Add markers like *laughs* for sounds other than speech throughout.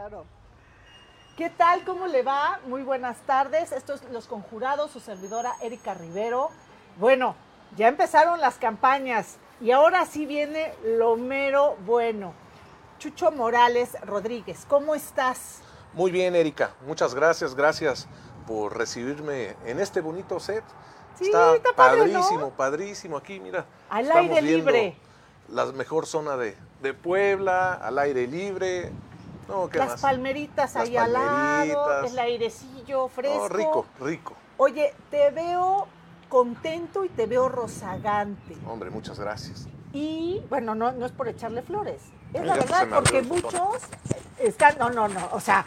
claro. ¿Qué tal? ¿Cómo le va? Muy buenas tardes. Esto es Los Conjurados, su servidora Erika Rivero. Bueno, ya empezaron las campañas y ahora sí viene lo mero bueno. Chucho Morales Rodríguez, ¿cómo estás? Muy bien, Erika. Muchas gracias, gracias por recibirme en este bonito set. Sí, está, está padre, padrísimo, ¿no? padrísimo aquí, mira. Al aire libre. La mejor zona de, de Puebla, al aire libre. No, ¿qué Las más? palmeritas Las ahí al lado, el airecillo fresco. No, rico, rico. Oye, te veo contento y te veo rozagante. Hombre, muchas gracias. Y bueno, no, no es por echarle flores. Es la verdad, porque muchos están. No, no, no. O sea,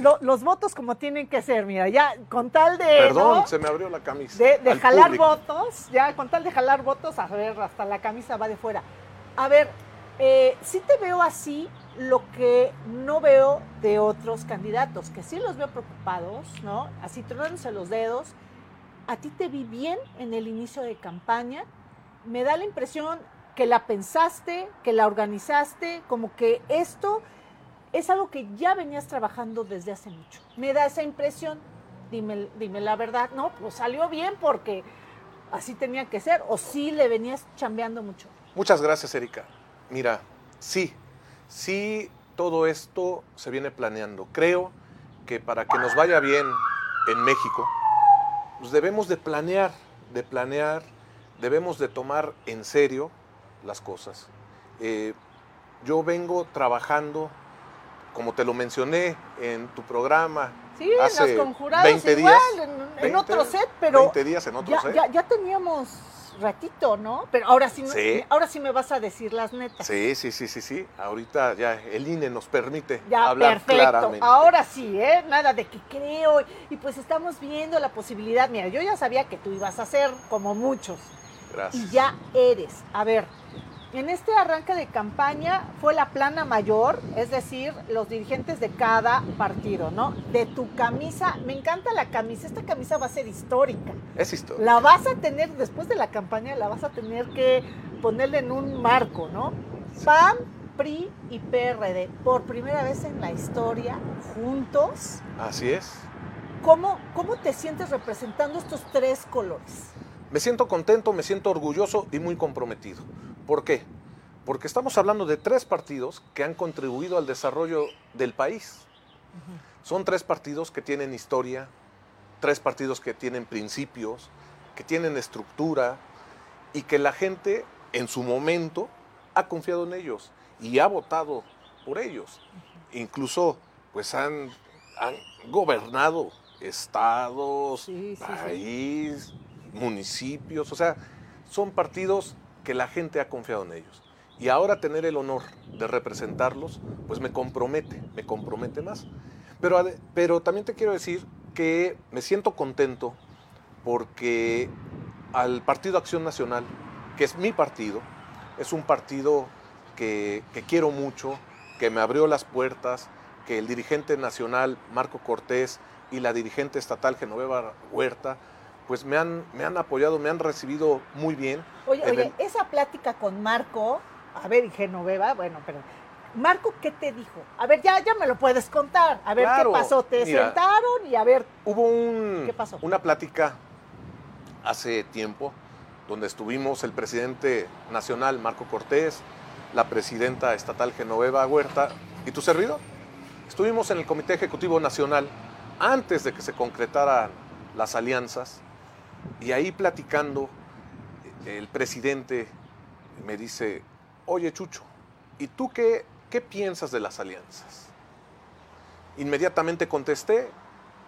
lo- los votos como tienen que ser, mira, ya con tal de. Perdón, ¿no? se me abrió la camisa. de, de Al jalar público. votos, ya con tal de jalar votos, a ver, hasta la camisa va de fuera. A ver, eh, sí te veo así, lo que no veo de otros candidatos, que sí los veo preocupados, ¿no? Así tronándose los dedos. A ti te vi bien en el inicio de campaña. Me da la impresión que la pensaste, que la organizaste, como que esto es algo que ya venías trabajando desde hace mucho. Me da esa impresión. Dime, dime la verdad. No, pues salió bien porque así tenía que ser. O sí le venías chambeando mucho. Muchas gracias, Erika. Mira, sí, sí, todo esto se viene planeando. Creo que para que nos vaya bien en México, pues debemos de planear, de planear, debemos de tomar en serio las cosas. Eh, yo vengo trabajando, como te lo mencioné en tu programa, Sí, en hace los conjurados 20 igual, días, en, en 20, otro set, pero 20 días en otro ya, set. ya, ya teníamos ratito, ¿no? Pero ahora sí, ahora sí me vas a decir las netas. Sí, sí, sí, sí, sí. Ahorita ya el INE nos permite Ya, hablar perfecto. claramente. Ahora sí, ¿eh? Nada de que creo. Y pues estamos viendo la posibilidad. Mira, yo ya sabía que tú ibas a ser como muchos. Gracias. Y ya eres. A ver, en este arranque de campaña fue la plana mayor, es decir, los dirigentes de cada partido, ¿no? De tu camisa. Me encanta la camisa. Esta camisa va a ser histórica. Es historia. La vas a tener, después de la campaña, la vas a tener que ponerle en un marco, ¿no? PAN, PRI y PRD, por primera vez en la historia, juntos. Así es. ¿Cómo, cómo te sientes representando estos tres colores? Me siento contento, me siento orgulloso y muy comprometido. ¿Por qué? Porque estamos hablando de tres partidos que han contribuido al desarrollo del país. Son tres partidos que tienen historia, tres partidos que tienen principios, que tienen estructura y que la gente en su momento ha confiado en ellos y ha votado por ellos. Incluso pues han, han gobernado estados, Sí, sí, sí. país, municipios, o sea, son partidos que la gente ha confiado en ellos. Y ahora tener el honor de representarlos, pues me compromete, me compromete más. Pero, pero también te quiero decir que me siento contento porque al Partido Acción Nacional, que es mi partido, es un partido que, que quiero mucho, que me abrió las puertas, que el dirigente nacional Marco Cortés y la dirigente estatal Genoveva Huerta, pues me han, me han apoyado, me han recibido muy bien. Oye, oye, esa plática con Marco, a ver, y Genoveva, bueno, pero Marco, ¿qué te dijo? A ver, ya, ya me lo puedes contar. A ver, Claro, ¿qué pasó? ¿Te mira. sentaron? Y a ver, Hubo un- ¿Qué pasó? una plática hace tiempo donde estuvimos el presidente nacional Marco Cortés, la presidenta estatal Genoveva Huerta y tu servidor. Estuvimos en el Comité Ejecutivo Nacional antes de que se concretaran las alianzas y ahí platicando el presidente me dice, oye Chucho, ¿y tú qué, qué piensas de las alianzas? Inmediatamente contesté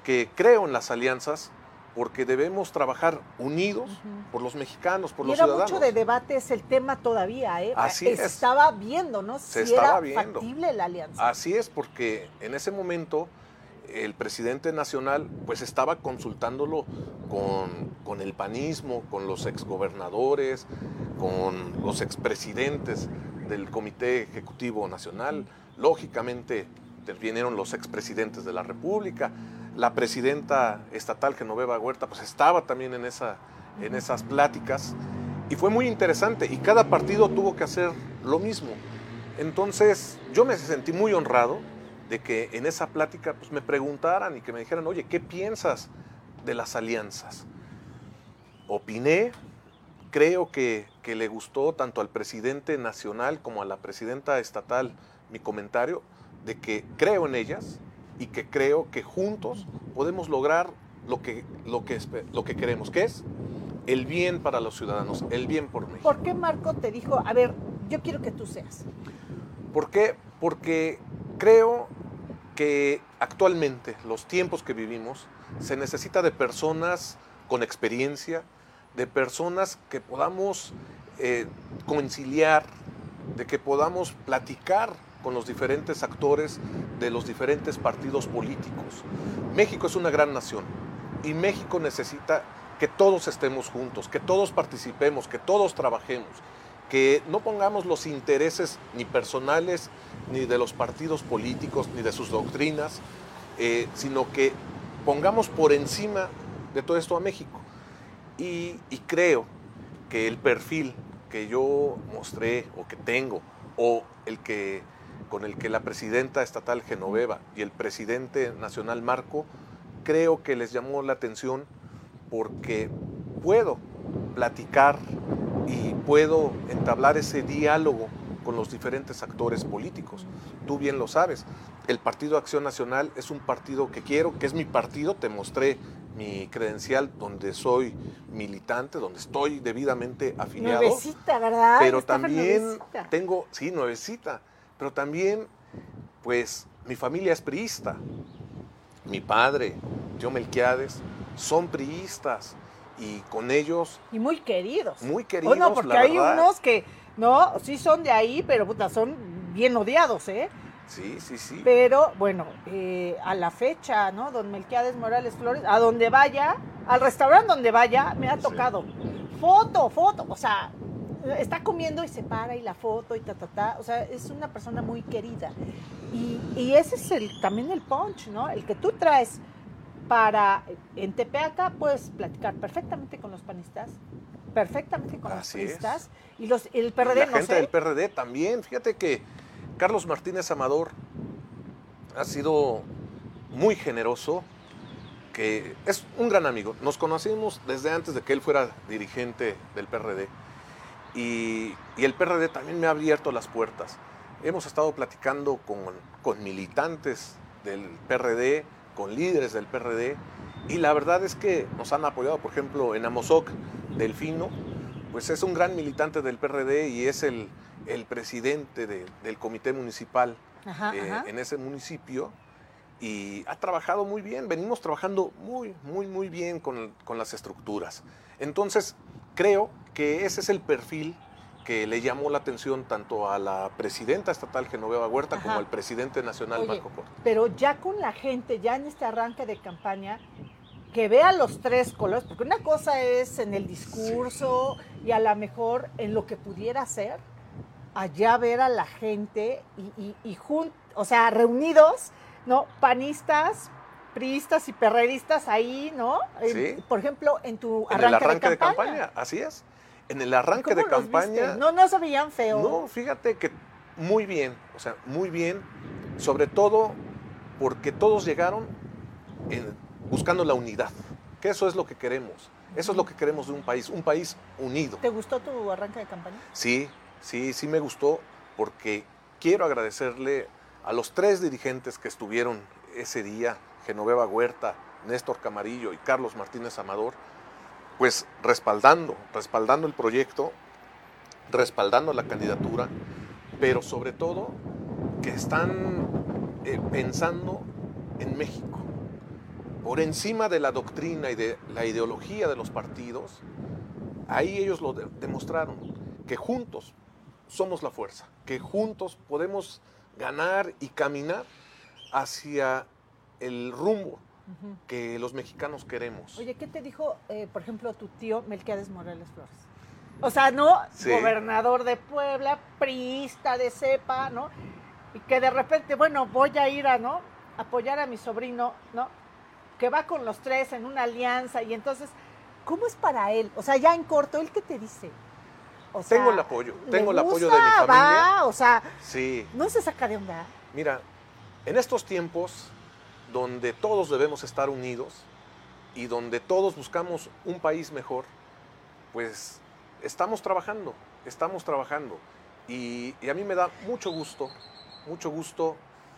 que creo en las alianzas porque debemos trabajar unidos por los mexicanos, por y los era ciudadanos. mucho de debate es el tema todavía, ¿eh? Así es. estaba viendo, ¿no? Se si estaba era viendo. factible la alianza. Así es, porque en ese momento el presidente nacional pues estaba consultándolo con, con el panismo, con los exgobernadores, con los expresidentes del Comité Ejecutivo Nacional. Lógicamente intervinieron los expresidentes de la República. La presidenta estatal Genoveva Huerta pues estaba también en, esa, en esas pláticas y fue muy interesante y cada partido tuvo que hacer lo mismo. Entonces yo me sentí muy honrado de que en esa plática pues, me preguntaran y que me dijeran, oye, ¿qué piensas de las alianzas? Opiné, creo que, que le gustó tanto al presidente nacional como a la presidenta estatal mi comentario de que creo en ellas y que creo que juntos podemos lograr lo que, lo que, lo que queremos, que es el bien para los ciudadanos, el bien por México. ¿Por qué Marco te dijo, a ver, yo quiero que tú seas? ¿Por qué? Porque creo que actualmente, los tiempos que vivimos, se necesita de personas con experiencia, de personas que podamos eh, conciliar, de que podamos platicar con los diferentes actores de los diferentes partidos políticos. México es una gran nación y México necesita que todos estemos juntos, que todos participemos, que todos trabajemos, que no pongamos los intereses ni personales, ni de los partidos políticos, ni de sus doctrinas, eh, sino que pongamos por encima de todo esto a México. Y, y creo que el perfil que yo mostré o que tengo, o el que con el que la presidenta estatal Genoveva y el presidente nacional Marco, creo que les llamó la atención porque puedo platicar y puedo entablar ese diálogo con los diferentes actores políticos. Tú bien lo sabes, el Partido Acción Nacional es un partido que quiero, que es mi partido, te mostré mi credencial donde soy militante, donde estoy debidamente afiliado. Nuevecita, ¿verdad? Pero también tengo, sí, nuevecita, pero también, pues, mi familia es priista. Mi padre, yo Melquiades, son priistas y con ellos... Y muy queridos. Muy queridos, no, porque hay unos que, no, sí son de ahí, pero puta, son bien odiados, ¿eh? Sí, sí, sí. Pero bueno, eh, a la fecha, ¿no? Don Melquiades Morales Flores, a donde vaya, al restaurante donde vaya, me ha tocado. Foto, foto, o sea, está comiendo y se para y la foto y ta, ta, ta. O sea, es una persona muy querida. Y, y ese es el, también el punch, ¿no? El que tú traes para, en Tepeaca puedes platicar perfectamente con los panistas, perfectamente con los panistas. Y los, el PRD, La gente del PRD también, fíjate que Carlos Martínez Amador ha sido muy generoso, que es un gran amigo. Nos conocimos desde antes de que él fuera dirigente del PRD. Y, el PRD también me ha abierto las puertas. Hemos estado platicando con, con militantes del PRD, con líderes del PRD, y la verdad es que nos han apoyado, por ejemplo, en Amozoc, Delfino, pues es un gran militante del PRD y es el, el presidente del comité municipal eh, en ese municipio y ha trabajado muy bien, venimos trabajando muy, muy, muy bien con, las estructuras. Entonces, creo que ese es el perfil que le llamó la atención tanto a la presidenta estatal Genoveva Huerta como al presidente nacional Marco Cortés. Pero ya con la gente, ya en este arranque de campaña, que vea los tres colores, porque una cosa es en el discurso y a lo mejor en lo que pudiera ser, allá ver a la gente y, y, o sea, reunidos, ¿no? Panistas, priistas y perreristas ahí, ¿no? Sí. por ejemplo, en tu arranque, en el arranque de, campaña. Así es. En el arranque de campaña. No, no se veían feo. No, fíjate que muy bien, o sea, muy bien, sobre todo porque todos llegaron buscando la unidad, que eso es lo que queremos. Eso es lo que queremos de un país, un país unido. ¿Te gustó tu arranque de campaña? Sí, Sí, sí me gustó porque quiero agradecerle a los tres dirigentes que estuvieron ese día, Genoveva Huerta, Néstor Camarillo y Carlos Martínez Amador, pues respaldando, respaldando el proyecto, respaldando la candidatura, pero sobre todo que están eh, pensando en México. Por encima de la doctrina y de la ideología de los partidos, ahí ellos lo demostraron, que juntos somos la fuerza, que juntos podemos ganar y caminar hacia el rumbo que los mexicanos queremos. Oye, ¿qué te dijo, eh, por ejemplo, tu tío Melquiades Morales Flores? O sea, ¿no? Gobernador de Puebla, priista de cepa, ¿no? Y que de repente, bueno, voy a ir a, ¿no? Apoyar a mi sobrino, ¿no? Que va con los tres en una alianza y entonces, ¿cómo es para él? O sea, ya en corto, ¿él qué te dice? tengo el apoyo, tengo el apoyo de mi familia. o sea, sí. no se saca de onda. Mira, En estos tiempos donde todos debemos estar unidos y donde todos buscamos un país mejor, pues estamos trabajando, estamos trabajando. Y, a mí me da mucho gusto, mucho gusto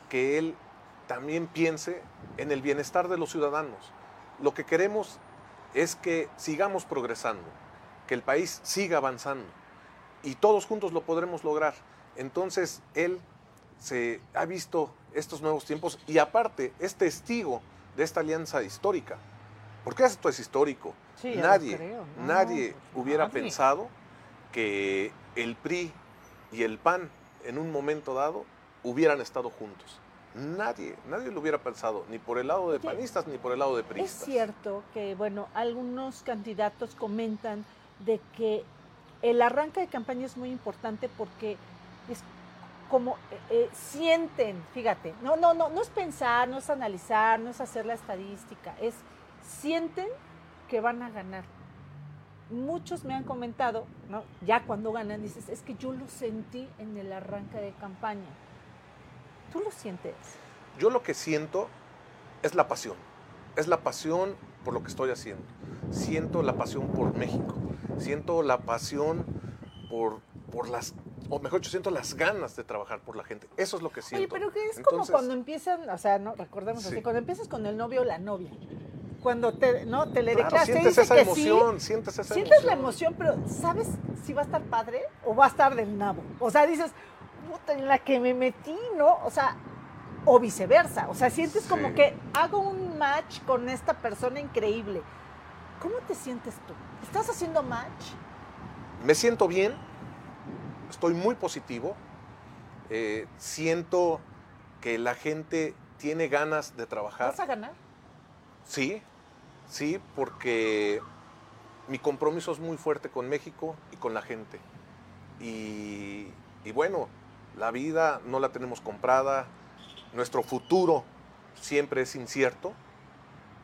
que él también piense en el bienestar de los ciudadanos. Lo que queremos es que sigamos progresando, que el país siga avanzando y todos juntos lo podremos lograr. Entonces él se ha visto estos nuevos tiempos y aparte es testigo de esta alianza histórica. Porque esto es histórico. Sí, nadie, nadie hubiera nadie. pensado que el PRI y el PAN en un momento dado hubieran estado juntos. Nadie, nadie lo hubiera pensado, ni por el lado de panistas ni por el lado de Es priistas. cierto que, bueno, algunos candidatos comentan de que el arranque de campaña es muy importante porque es como eh, eh, sienten, fíjate, no, no, no, no es pensar, no es analizar, no es hacer la estadística, es sienten que van a ganar. Muchos me han comentado, ¿no? ya cuando ganan, dices, es que yo lo sentí en el arranque de campaña. ¿Tú lo sientes? Yo lo que siento es la pasión. Es la pasión por lo que estoy haciendo. Siento la pasión por México. Siento la pasión por, por las, o mejor dicho, siento las ganas de trabajar por la gente. Eso es lo que siento. Oye, pero que es como Entonces, cuando empiezan, o sea, no, recordemos Sí. así, cuando empiezas con el novio o la novia, cuando te, no, te le claro, declaras, te sientes dice esa que emoción, sí, sientes esa sientes emoción. la emoción, pero ¿sabes si va a estar padre o va a estar del nabo? O sea, dices, puta, en la que me metí, ¿no? O sea, o viceversa, o sea, sientes como que hago un match con esta persona increíble. ¿Cómo te sientes tú? ¿Estás haciendo match? Me siento bien, estoy muy positivo, eh, siento que la gente tiene ganas de trabajar. ¿Vas a ganar? Sí, sí, porque mi compromiso es muy fuerte con México y con la gente. Y, y bueno, la vida no la tenemos comprada, nuestro futuro siempre es incierto,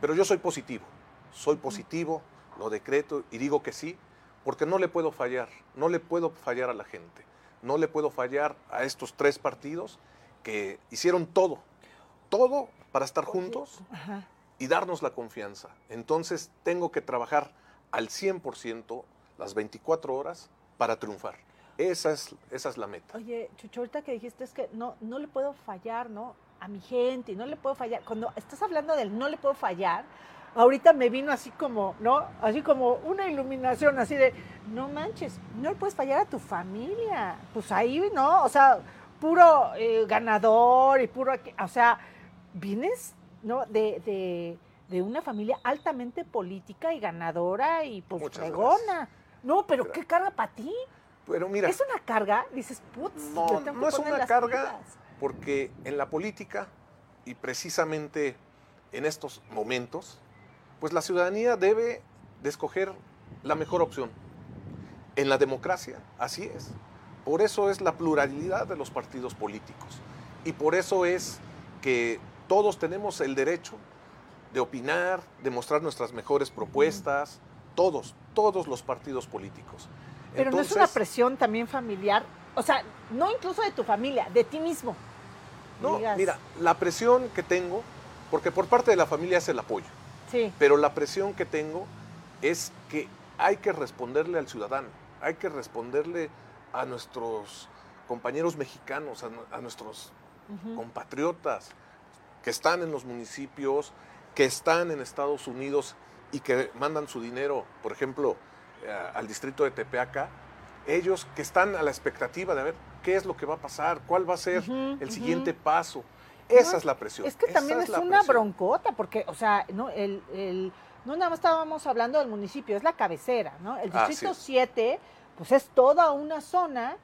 pero yo soy positivo, soy positivo, lo decreto y digo que sí, porque no le puedo fallar, no le puedo fallar a la gente, no le puedo fallar a estos tres partidos que hicieron todo, todo para estar juntos Ajá. y darnos la confianza. Entonces tengo que trabajar al 100% las 24 horas para triunfar. Esa es, esa es la meta. Oye, Chucho, ahorita que dijiste es que no, no le puedo fallar, ¿no? A mi gente, y no le puedo fallar. Cuando estás hablando del no le puedo fallar, ahorita me vino así como, ¿no? Así como una iluminación, así de, no manches, no le puedes fallar a tu familia. Pues ahí, ¿no? O sea, puro eh, ganador y puro, o sea, vienes, ¿no? De, de, de una familia altamente política y ganadora y pues Muchas fregona. No, pero qué carga para ti. Pero mira, Es una carga, dices, putz, No, tengo que no es una carga. pilas. porque en la política y precisamente en estos momentos, pues la ciudadanía debe de escoger la mejor opción. En la democracia, así es. Por eso es la pluralidad de los partidos políticos. Y por eso es que todos tenemos el derecho de opinar, de mostrar nuestras mejores propuestas, todos, todos los partidos políticos. Pero no es una Entonces, presión también familiar, o sea, no incluso de tu familia, de ti mismo. No, Digas, mira, la presión que tengo, porque por parte de la familia es el apoyo, Sí, pero la presión que tengo es que hay que responderle al ciudadano, hay que responderle a nuestros compañeros mexicanos, a, nu- a nuestros compatriotas que están en los municipios, que están en Estados Unidos y que mandan su dinero, por ejemplo, eh, al distrito de Tepeaca, ellos que están a la expectativa de ver qué es lo que va a pasar, cuál va a ser el siguiente paso. Esa No, es la presión. Es que esa también es, una presión. broncota, porque, o sea, no, el, el- no nada más estábamos hablando del municipio, es la cabecera, ¿no? El distrito es. 7, pues es toda una zona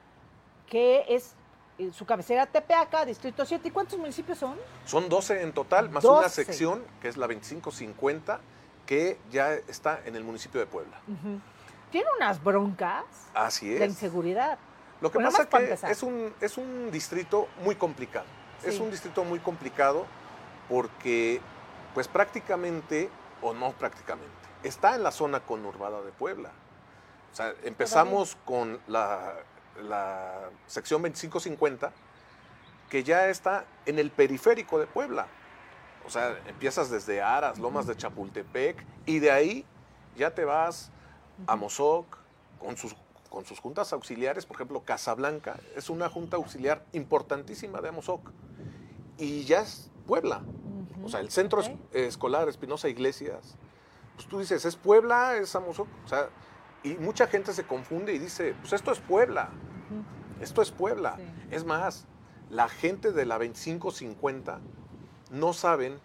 que es eh, su cabecera Tepeaca, distrito 7. ¿Y cuántos municipios son? Son 12 en total, más una 12. sección, que es la 2550, que ya está en el municipio de Puebla. Tiene unas broncas Así de inseguridad. Lo que Bueno, pasa es que es un, es un distrito muy complicado. Es un distrito muy complicado porque, pues prácticamente, o no prácticamente, está en la zona conurbada de Puebla. O sea, empezamos con la, la sección 2550 que ya está en el periférico de Puebla. O sea, empiezas desde Aras, Lomas de Chapultepec, y de ahí ya te vas a Mozoc con sus, con sus juntas auxiliares, por ejemplo, Casablanca es una junta auxiliar importantísima de Amozoc. Y ya es Puebla. O sea, el centro Ok. escolar Espinosa Iglesias, pues tú dices, ¿es Puebla? ¿Es Amozoc? O sea, y mucha gente se confunde y dice, pues esto es Puebla. Esto es Puebla. Sí. Es más, la gente de la 2550 no saben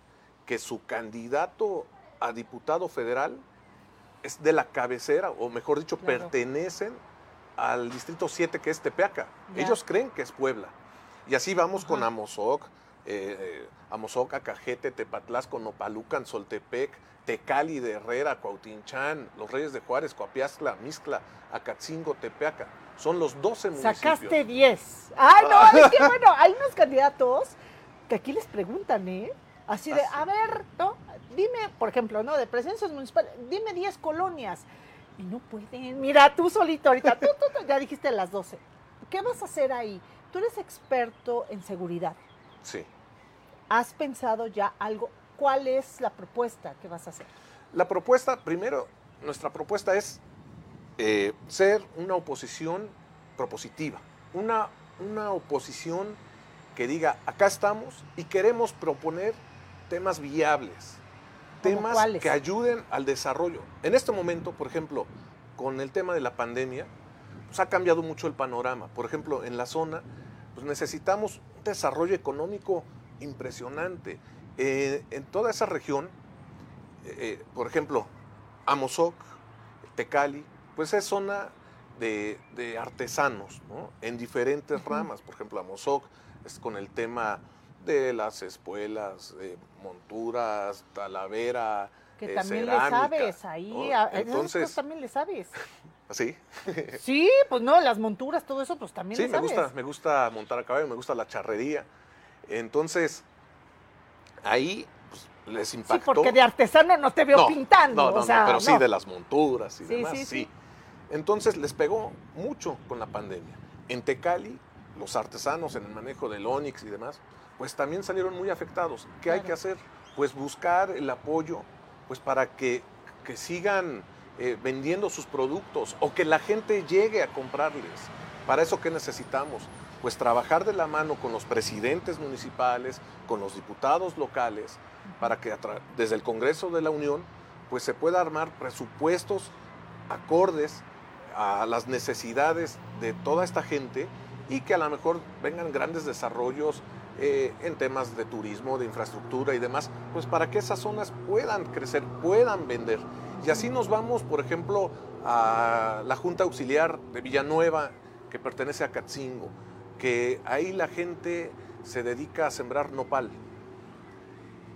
que su candidato a diputado federal es de la cabecera, o mejor dicho, Claro. pertenecen al distrito 7 que es Tepeaca. Ya. Ellos creen que es Puebla. Y así vamos con. Amozoc, eh, eh, Amozoc, Acajete, Tepatlasco, Nopalucan, Soltepec, Tecali de Herrera, Cuautinchán, Los Reyes de Juárez, Coapiazcla, Mixcla, Acatzingo, Tepeaca. Son los 12 municipios. Sacaste 10. Ay, no, *laughs* es que bueno, hay unos candidatos que aquí les preguntan, ¿eh? Así de, Así. a ver, ¿no? Dime, por ejemplo, ¿no? De presencias municipales, dime 10 colonias. Y no pueden. Mira, tú solito ahorita, tú, tú, tú, ya dijiste las 12. ¿Qué vas a hacer ahí? Tú eres experto en seguridad. Sí. ¿Has pensado ya algo? ¿Cuál es la propuesta que vas a hacer? La propuesta, primero, nuestra propuesta es eh, ser una oposición propositiva, una, una oposición que diga, acá estamos y queremos proponer temas viables, ¿Cómo temas cuáles? que ayuden al desarrollo. En este momento, por ejemplo, con el tema de la pandemia, pues ha cambiado mucho el panorama. Por ejemplo, en la zona, pues necesitamos un desarrollo económico impresionante. Eh, en toda esa región, eh, por ejemplo, Amozoc, Tecali, pues es zona de, de artesanos, ¿no? En diferentes ramas. Por ejemplo, Amozoc es con el tema de las espuelas, eh, monturas, talavera, Que eh, también le sabes ahí. ¿no? a- Entonces, también le sabes. *laughs* ¿sí? *laughs* Sí, pues no, las monturas, todo eso, pues también Sí, le me sabes. gusta, me gusta montar a caballo, me gusta la charrería. Entonces, ahí pues, les Sí, impactó. porque de artesano no te veo No, pintando. No, no, o no, sea, pero sí no. de las monturas y Sí, demás, sí, sí, sí. Entonces les pegó mucho con la pandemia. En Tecali, los artesanos en el manejo del Onix y demás, pues también salieron muy afectados. ¿Qué hay que hacer? Pues buscar el apoyo pues para que, que sigan eh, vendiendo sus productos o que la gente llegue a comprarles. Para eso, ¿qué necesitamos? Pues trabajar de la mano con los presidentes municipales, con los diputados locales, para que desde el Congreso de la Unión pues se pueda armar presupuestos acordes a las necesidades de toda esta gente y que a lo mejor vengan grandes desarrollos eh, en temas de turismo, de infraestructura y demás, pues para que esas zonas puedan crecer, puedan vender. Y así nos vamos, por ejemplo, a la Junta Auxiliar de Villanueva, que pertenece a Catzingo, que ahí la gente se dedica a sembrar nopal.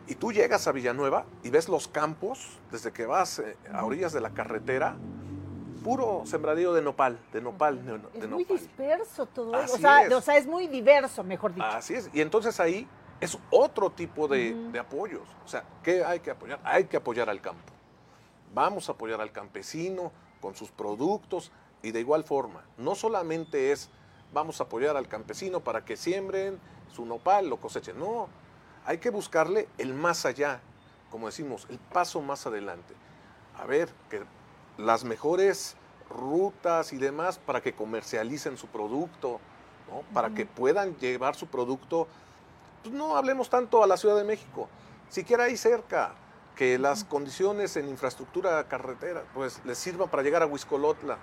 Y tú llegas a Villanueva y ves los campos, desde que vas eh, a orillas de la carretera, puro sembradío de nopal, de nopal, de, de Es muy nopal. disperso todo. eso. O sea, es. o sea, es muy diverso, mejor dicho. Así es. Y entonces ahí es otro tipo de, de apoyos. O sea, ¿qué hay que apoyar? Hay que apoyar al campo. Vamos a apoyar al campesino con sus productos y de igual forma, no solamente es vamos a apoyar al campesino para que siembren su nopal, lo cosechen. No, hay que buscarle el más allá, como decimos, el paso más adelante. A ver, que las mejores rutas y demás para que comercialicen su producto, ¿no? para que puedan llevar su producto, pues no hablemos tanto a la Ciudad de México, siquiera ahí cerca, que las condiciones en infraestructura carretera pues les sirvan para llegar a Huiscolotla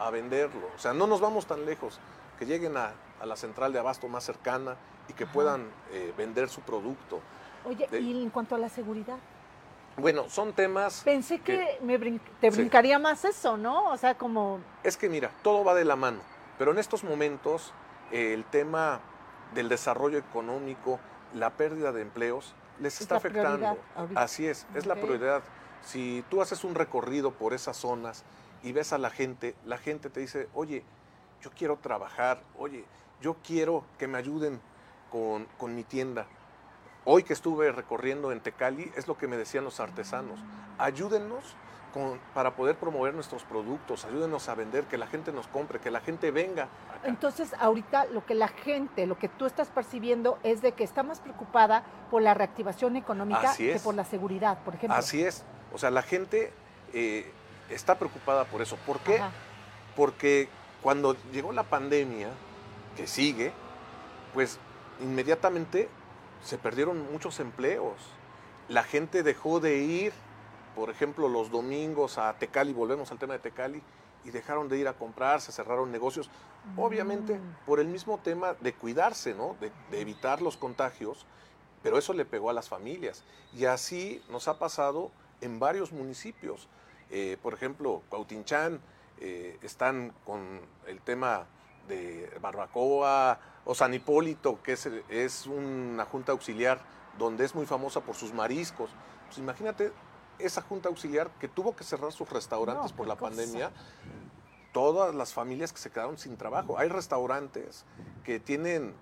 a venderlo. O sea, no nos vamos tan lejos, que lleguen a, a la central de abasto más cercana y que puedan eh, vender su producto. Oye, de- y en cuanto a la seguridad, Bueno, son temas... pensé que me brin- te Sí. brincaría más eso, ¿no? O sea, como Es que mira, todo va de la mano, pero en estos momentos eh, el tema del desarrollo económico, la pérdida de empleos, les Es está afectando. Así es, es la prioridad. Si tú haces un recorrido por esas zonas y ves a la gente, la gente te dice, oye, yo quiero trabajar, oye, yo quiero que me ayuden con, con mi tienda. Hoy que estuve recorriendo en Tecali, es lo que me decían los artesanos, ayúdennos para poder promover nuestros productos, ayúdenos a vender, que la gente nos compre, que la gente venga. Entonces, ahorita lo que la gente, lo que tú estás percibiendo es de que está más preocupada por la reactivación económica que por la seguridad, por ejemplo. Así es. O sea, la gente eh, está preocupada por eso. ¿Por qué? Porque cuando llegó la pandemia, que sigue, pues inmediatamente se perdieron muchos empleos. La gente dejó de ir por ejemplo, los domingos a Tecali, volvemos al tema de Tecali, y dejaron de ir a comprar, se cerraron negocios, obviamente mm. por el mismo tema de cuidarse, ¿no? De, evitar los contagios, pero eso le pegó a las familias. Y así nos ha pasado en varios municipios. Eh, por ejemplo, Cuautinchán, eh, están con el tema de Barbacoa, o San Hipólito, que es, es una junta auxiliar donde es muy famosa por sus mariscos. Pues imagínate esa junta auxiliar que tuvo que cerrar sus restaurantes por la pandemia, todas las familias que se quedaron sin trabajo. Hay restaurantes que tienen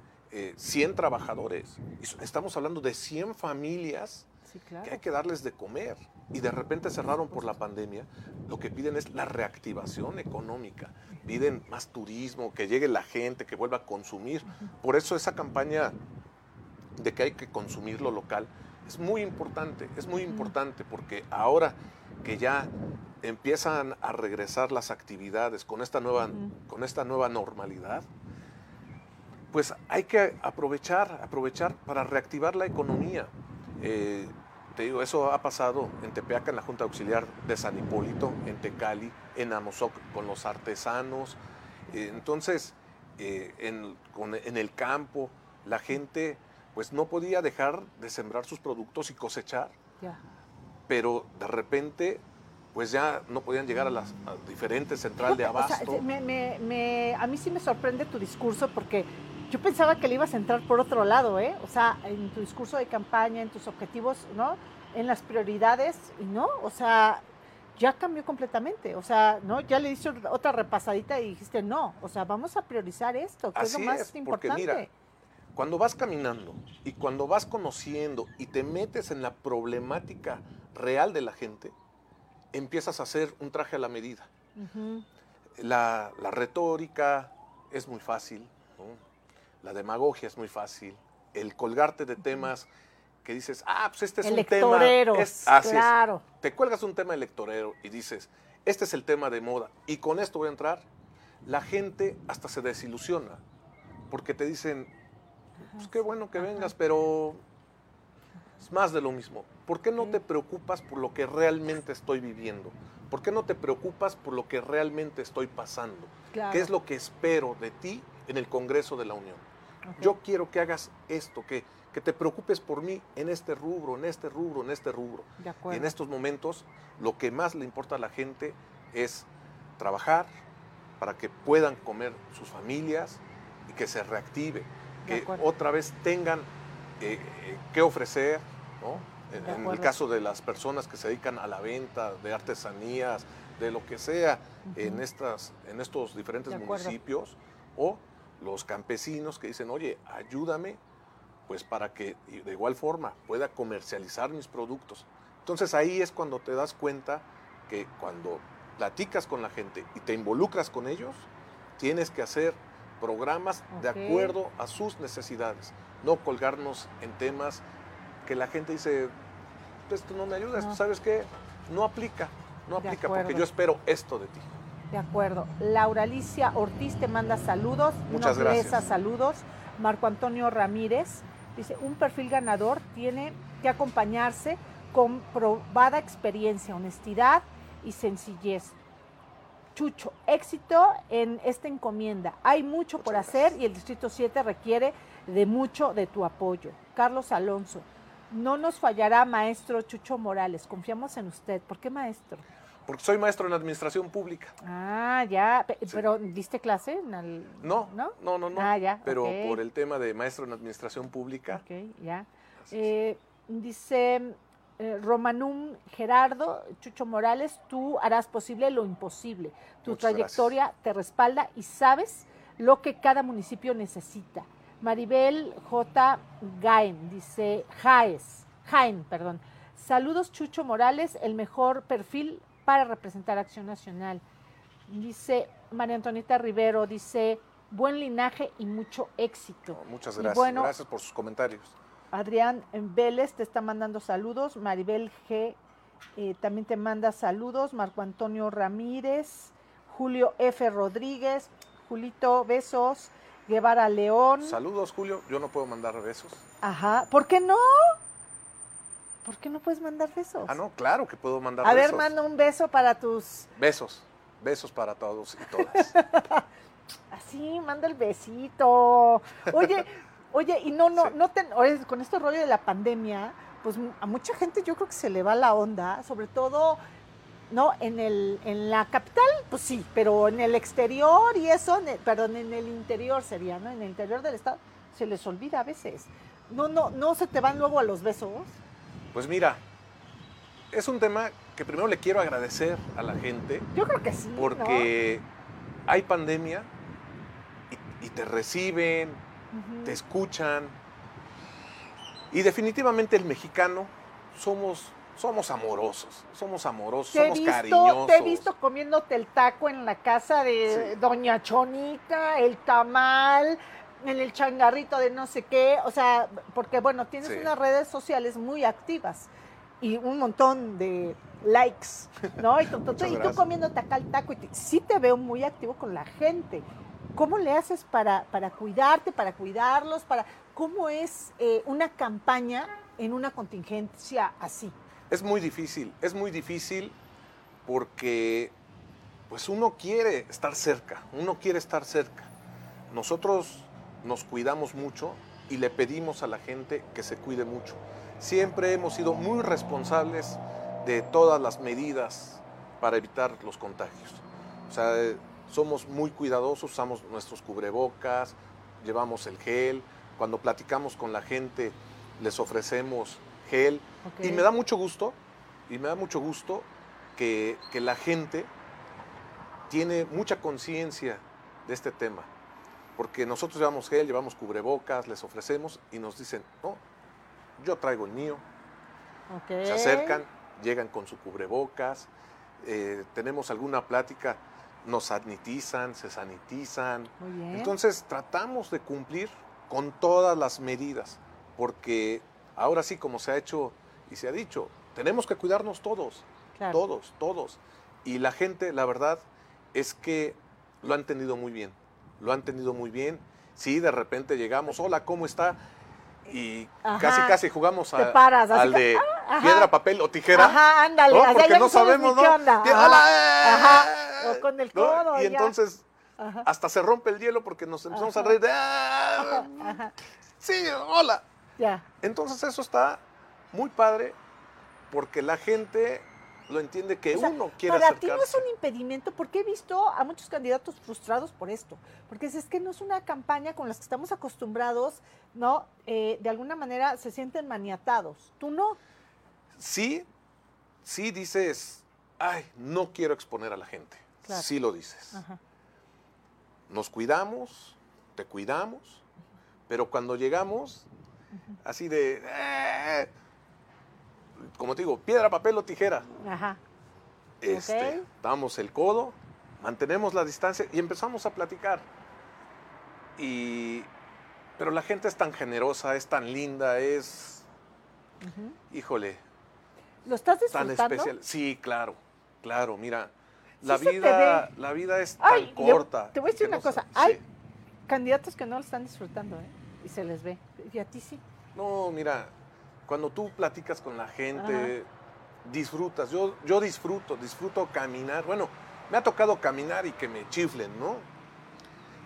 100 eh, trabajadores. Estamos hablando de 100 familias que hay que darles de comer. Y de repente cerraron por la pandemia. Lo que piden es la reactivación económica. Piden más turismo, que llegue la gente, que vuelva a consumir. Por eso esa campaña de que hay que consumir lo local es muy importante, es muy importante porque ahora que ya empiezan a regresar las actividades con esta nueva, con esta nueva normalidad, pues hay que aprovechar, aprovechar para reactivar la economía. Eh, te digo, eso ha pasado en Tepeaca, en la Junta Auxiliar de San Hipólito, en Tecali, en Amozoc con los artesanos. Eh, entonces, eh, en, en el campo, la gente pues no podía dejar de sembrar sus productos y cosechar. Pero de repente, pues ya no podían llegar a las diferentes centrales de abasto. a mí sí me sorprende tu discurso porque yo pensaba que le ibas a entrar por otro lado, ¿eh? O sea, en tu discurso de campaña, en tus objetivos, ¿no? En las prioridades, y no, o sea, ya cambió completamente. O sea, ¿no? Ya le diste otra repasadita y dijiste, no, o sea, vamos a priorizar esto, que es lo más importante. Cuando vas caminando y cuando vas conociendo y te metes en la problemática real de la gente, empiezas a hacer un traje a la medida. la, retórica es muy fácil, la demagogia es muy fácil, el colgarte de temas que dices, ah, pues este es un tema. Es, claro. Te cuelgas un tema electorero y dices, este es el tema de moda y con esto voy a entrar. La gente hasta se desilusiona porque te dicen, pues qué bueno que vengas, pero es más de lo mismo. ¿Por qué no te preocupas por lo que realmente estoy viviendo? ¿Por qué no te preocupas por lo que realmente estoy pasando? ¿Qué es lo que espero de ti en el Congreso de la Unión? Yo quiero que hagas esto, que, que te preocupes por mí en este rubro, en este rubro, en este rubro. y en estos momentos lo que más le importa a la gente es trabajar para que puedan comer sus familias y que se reactive que otra vez tengan eh, eh, que ofrecer, ¿no? En, el caso de las personas que se dedican a la venta de artesanías, de lo que sea, en, estas, en estos diferentes municipios, o los campesinos que dicen, oye, ayúdame, pues para que de igual forma pueda comercializar mis productos. Entonces ahí es cuando te das cuenta que cuando platicas con la gente y te involucras con ellos, tienes que hacer programas de acuerdo a sus necesidades, no colgarnos en temas que la gente dice, esto no me ayuda, ¿sabes qué? No aplica, no aplica porque yo espero esto de ti. De acuerdo. Laura Alicia Ortiz te manda saludos. Muchas gracias. saludos. Marco Antonio Ramírez dice, un perfil ganador tiene que acompañarse con probada experiencia, honestidad y sencillez. Chucho, éxito en esta encomienda. Hay mucho por hacer y el Distrito 7 requiere de mucho de tu apoyo. Carlos Alonso, no nos fallará maestro Chucho Morales, confiamos en usted. ¿Por qué maestro? Porque soy maestro en administración pública. Ah, ya, pero ¿diste clase? No, no, no, no, no. Ah, ya. Pero por el tema de maestro en administración pública. Ok, ya. Eh, dice eh, Romanum Gerardo, Chucho Morales, tú harás posible lo imposible. Tu trayectoria te respalda y sabes lo que cada municipio necesita. Maribel J. Gaen, dice Jaes, Jaén, perdón. Saludos Chucho Morales, el mejor perfil para representar Acción Nacional. Dice María Antonieta Rivero, dice, buen linaje y mucho éxito. Muchas Y gracias. bueno, gracias por sus comentarios. Adrián Vélez te está mandando saludos. Maribel G eh, también te manda saludos. Marco Antonio Ramírez. Julio F. Rodríguez. Julito, besos. Guevara León. Saludos, Julio. Yo no puedo mandar besos. Ajá. ¿Por qué no? ¿Por qué no puedes mandar besos? Ah, no, claro que puedo mandar A ver, besos. manda un beso para tus. Besos. Besos para todos y todas. *laughs* Así, manda el besito. Oye, oye, y no, no, Sí. no te, con este rollo de la pandemia, pues a mucha gente yo creo que se le va la onda, sobre todo, no, en el, en la capital, pues sí, pero en el exterior y eso, en el- perdón, en el interior sería, ¿no? En el interior del estado, se les olvida a veces. No, no, no se te van luego a los besos. Pues mira, es un tema que primero le quiero agradecer a la gente Yo creo que sí. ¿no? porque hay pandemia y, y te reciben, te escuchan. Y definitivamente el mexicano somos, somos amorosos, somos amorosos, Te somos visto, cariñosos. te he visto comiéndote el taco en la casa de Sí. Doña Chonita, el tamal, en el changarrito de no sé qué. O sea, porque bueno, tienes Sí. unas redes sociales muy activas y un montón de likes, ¿no? Y tú, y acá el taco y te- sí te veo muy activo con la gente. ¿Cómo le haces para, para cuidarte, para cuidarlos? Para, ¿Cómo es eh, una campaña en una contingencia así? Es muy difícil, es muy difícil porque pues uno quiere estar cerca, uno quiere estar cerca. Nosotros nos cuidamos mucho y le pedimos a la gente que se cuide mucho. Siempre hemos sido muy responsables de todas las medidas para evitar los contagios. O sea, somos muy cuidadosos, usamos nuestros cubrebocas, llevamos el gel, cuando platicamos con la gente les ofrecemos gel, y me da mucho gusto, y me da mucho gusto que, que la gente tiene mucha conciencia de este tema. Porque nosotros llevamos gel, llevamos cubrebocas, les ofrecemos y nos dicen, no, yo traigo el mío. Se acercan, llegan con su cubrebocas, eh, tenemos alguna plática, nos sanitizan, se sanitizan. Muy bien. Entonces tratamos de cumplir con todas las medidas, porque ahora sí, como se ha hecho y se ha dicho, tenemos que cuidarnos todos, Claro. todos, todos. Y la gente, la verdad, es que lo ha entendido muy bien, lo ha entendido muy bien. Sí, de repente llegamos, hola, ¿cómo está? Y Ajá. casi, casi jugamos a- paras, al de ah, ajá. piedra, papel o tijera. Ajá, ándale. ¿no? Porque no sabemos, ¿no? qué onda. Ajá, o con el ¿no? codo, Y ya. entonces hasta se rompe el hielo porque nos empezamos a reír de "Ah, sí, hola. ya. Entonces eso está muy padre porque la gente lo entiende que O sea, uno quiere para ti no es un impedimento, porque he visto a muchos candidatos frustrados por esto, porque es, es que no es una campaña con la que estamos acostumbrados, ¿no? Eh, de alguna manera se sienten maniatados. Tú no. Sí, sí dices, ay, no quiero exponer a la gente. Claro. Sí lo dices. Ajá. Nos cuidamos, te cuidamos, pero cuando llegamos, así de, "Eh", como te digo, piedra, papel o tijera. Ajá. Este, damos el codo, mantenemos la distancia y empezamos a platicar. Y, pero la gente es tan generosa, es tan linda, es, híjole, ¿Lo estás tan disfrutando? especial. Sí, claro, claro, mira, la Sí vida, la vida es tan Ay, corta. te voy a decir una no cosa, sa- hay- sí. Candidatos que no lo están disfrutando, ¿eh? Y se les ve. Y a ti sí. No, mira, cuando tú platicas con la gente, disfrutas. Yo, yo disfruto, disfruto caminar. Bueno, me ha tocado caminar y que me chiflen, ¿no?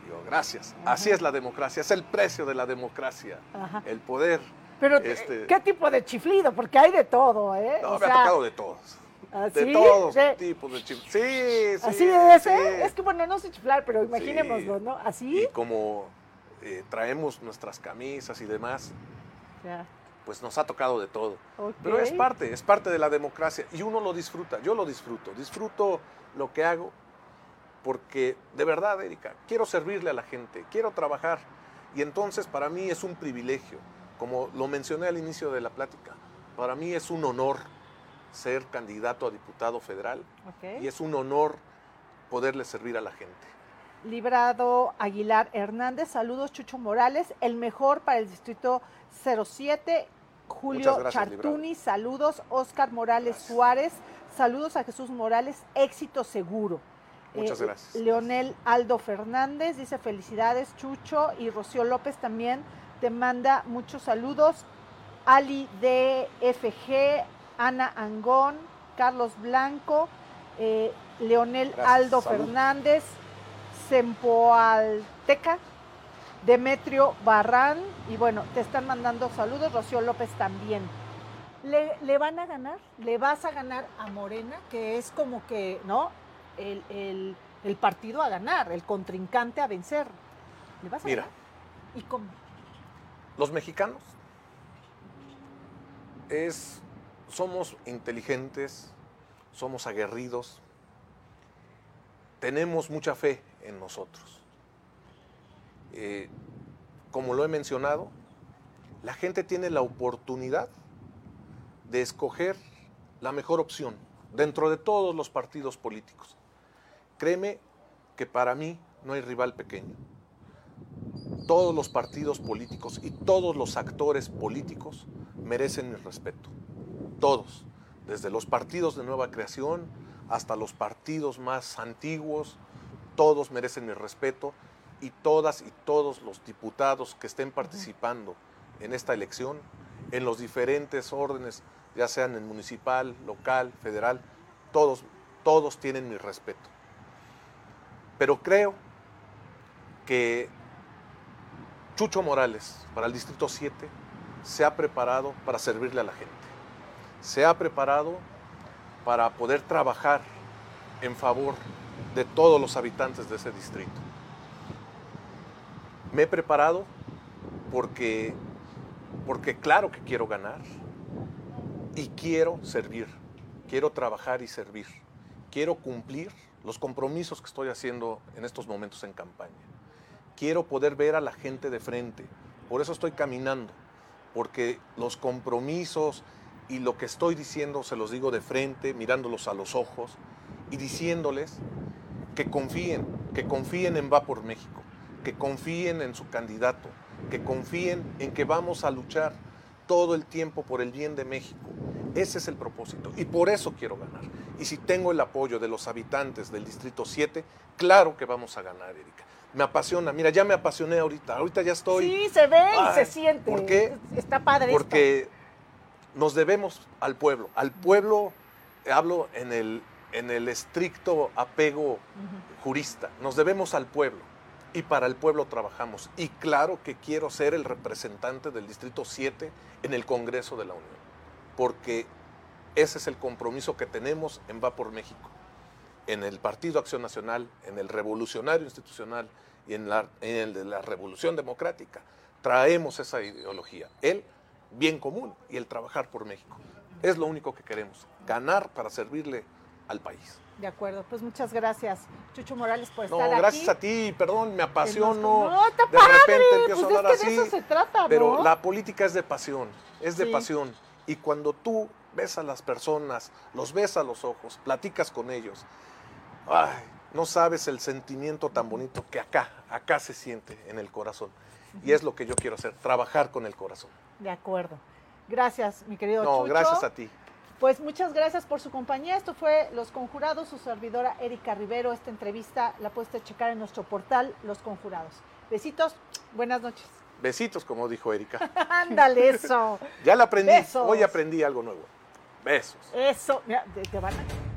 Digo, gracias. Así es la democracia, es el precio de la democracia, Ajá. el poder. Pero, este- ¿qué tipo de chiflido? Porque hay de todo, ¿eh? No, O me sea, ha tocado de todos. ¿así? De todos ¿De- tipos de chifles. Sí, sí. ¿Así de ese? sí. Es que, bueno, no sé chiflar, pero imaginémoslo, Sí. ¿no? Y ¿Así? como eh, traemos nuestras camisas y demás, Ya. Pues nos ha tocado de todo. Pero es parte, es parte de la democracia y uno lo disfruta, yo lo disfruto, disfruto lo que hago porque de verdad, Erika, quiero servirle a la gente, quiero trabajar y entonces para mí es un privilegio, como lo mencioné al inicio de la plática, para mí es un honor ser candidato a diputado federal y es un honor poderle servir a la gente. Librado Aguilar Hernández, saludos Chucho Morales, el mejor para el distrito 07. Julio gracias, Chartuni, saludos. Oscar Morales Gracias. Suárez, saludos a Jesús Morales, éxito seguro. Muchas Eh, gracias. Leonel Aldo Fernández dice felicidades Chucho y Rocío López también te manda muchos saludos. Ali DFG, Ana Angón, Carlos Blanco, eh, Leonel Gracias, Aldo salud. Fernández, Sempoalteca, Demetrio Barrán, y bueno, te están mandando saludos, Rocío López también. ¿Le, le van a ganar? ¿Le vas a ganar a Morena? Que es como que, ¿no? El, el- el partido a ganar, el contrincante a vencer. ¿Le vas a Mira, ganar? ¿Y cómo? los mexicanos es, somos inteligentes, somos aguerridos, tenemos mucha fe en nosotros. Eh, como lo he mencionado, la gente tiene la oportunidad de escoger la mejor opción dentro de todos los partidos políticos. Créeme que para mí no hay rival pequeño. Todos los partidos políticos y todos los actores políticos merecen mi respeto. Todos, desde los partidos de nueva creación hasta los partidos más antiguos, todos merecen mi respeto y todas y todos los diputados que estén participando en esta elección, en los diferentes órdenes, ya sean en municipal, local, federal, todos, todos tienen mi respeto. Pero creo que Chucho Morales, para el Distrito 7, se ha preparado para servirle a la gente. Se ha preparado para poder trabajar en favor de todos los habitantes de ese distrito. Me he preparado porque, porque claro que quiero ganar y quiero servir, quiero trabajar y servir, quiero cumplir los compromisos que estoy haciendo en estos momentos en campaña. Quiero poder ver a la gente de frente, por eso estoy caminando, porque los compromisos y lo que estoy diciendo se los digo de frente, mirándolos a los ojos y diciéndoles que confíen, que confíen en Va por México, que confíen en su candidato, que confíen en que vamos a luchar todo el tiempo por el bien de México. Ese es el propósito y por eso quiero ganar. Y si tengo el apoyo de los habitantes del Distrito 7, claro que vamos a ganar, Erika. Me apasiona, mira, ya me apasioné ahorita, ahorita ya estoy... Sí, se ve y se siente. ¿por qué? Está padre esto. Porque nos debemos al pueblo. Al pueblo, hablo en el, en el estricto apego jurista, nos debemos al pueblo y para el pueblo trabajamos. Y claro que quiero ser el representante del Distrito 7 en el Congreso de la Unión, porque ese es el compromiso que tenemos en Va por México, en el Partido Acción Nacional, en el Revolucionario Institucional y en, la, en el de la Revolución Democrática. Traemos esa ideología, el bien común y el trabajar por México. Es lo único que queremos, ganar para servirle al país. De acuerdo, pues muchas gracias, Chucho Morales, por No, estar aquí. gracias a ti, perdón, me apasiono. No, está de padre, repente empiezo pues a hablar es que de así. eso se trata, Pero ¿no? la política es de pasión, es de Sí. pasión. Y cuando tú ves a las personas, los ves a los ojos, platicas con ellos, ay, no sabes el sentimiento tan bonito que acá, acá se siente en el corazón. Y es lo que yo quiero hacer, trabajar con el corazón. De acuerdo. Gracias, mi querido No, Chucho. gracias a ti. Pues muchas gracias por su compañía. Esto fue Los Conjurados, su servidora Erika Rivero. Esta entrevista la puedes checar en nuestro portal Los Conjurados. Besitos, buenas noches. Besitos, como dijo Erika. *laughs* Ándale, eso. *laughs* Ya la aprendí, Besos. hoy aprendí algo nuevo. Besos. Eso. Mira, te, te van a...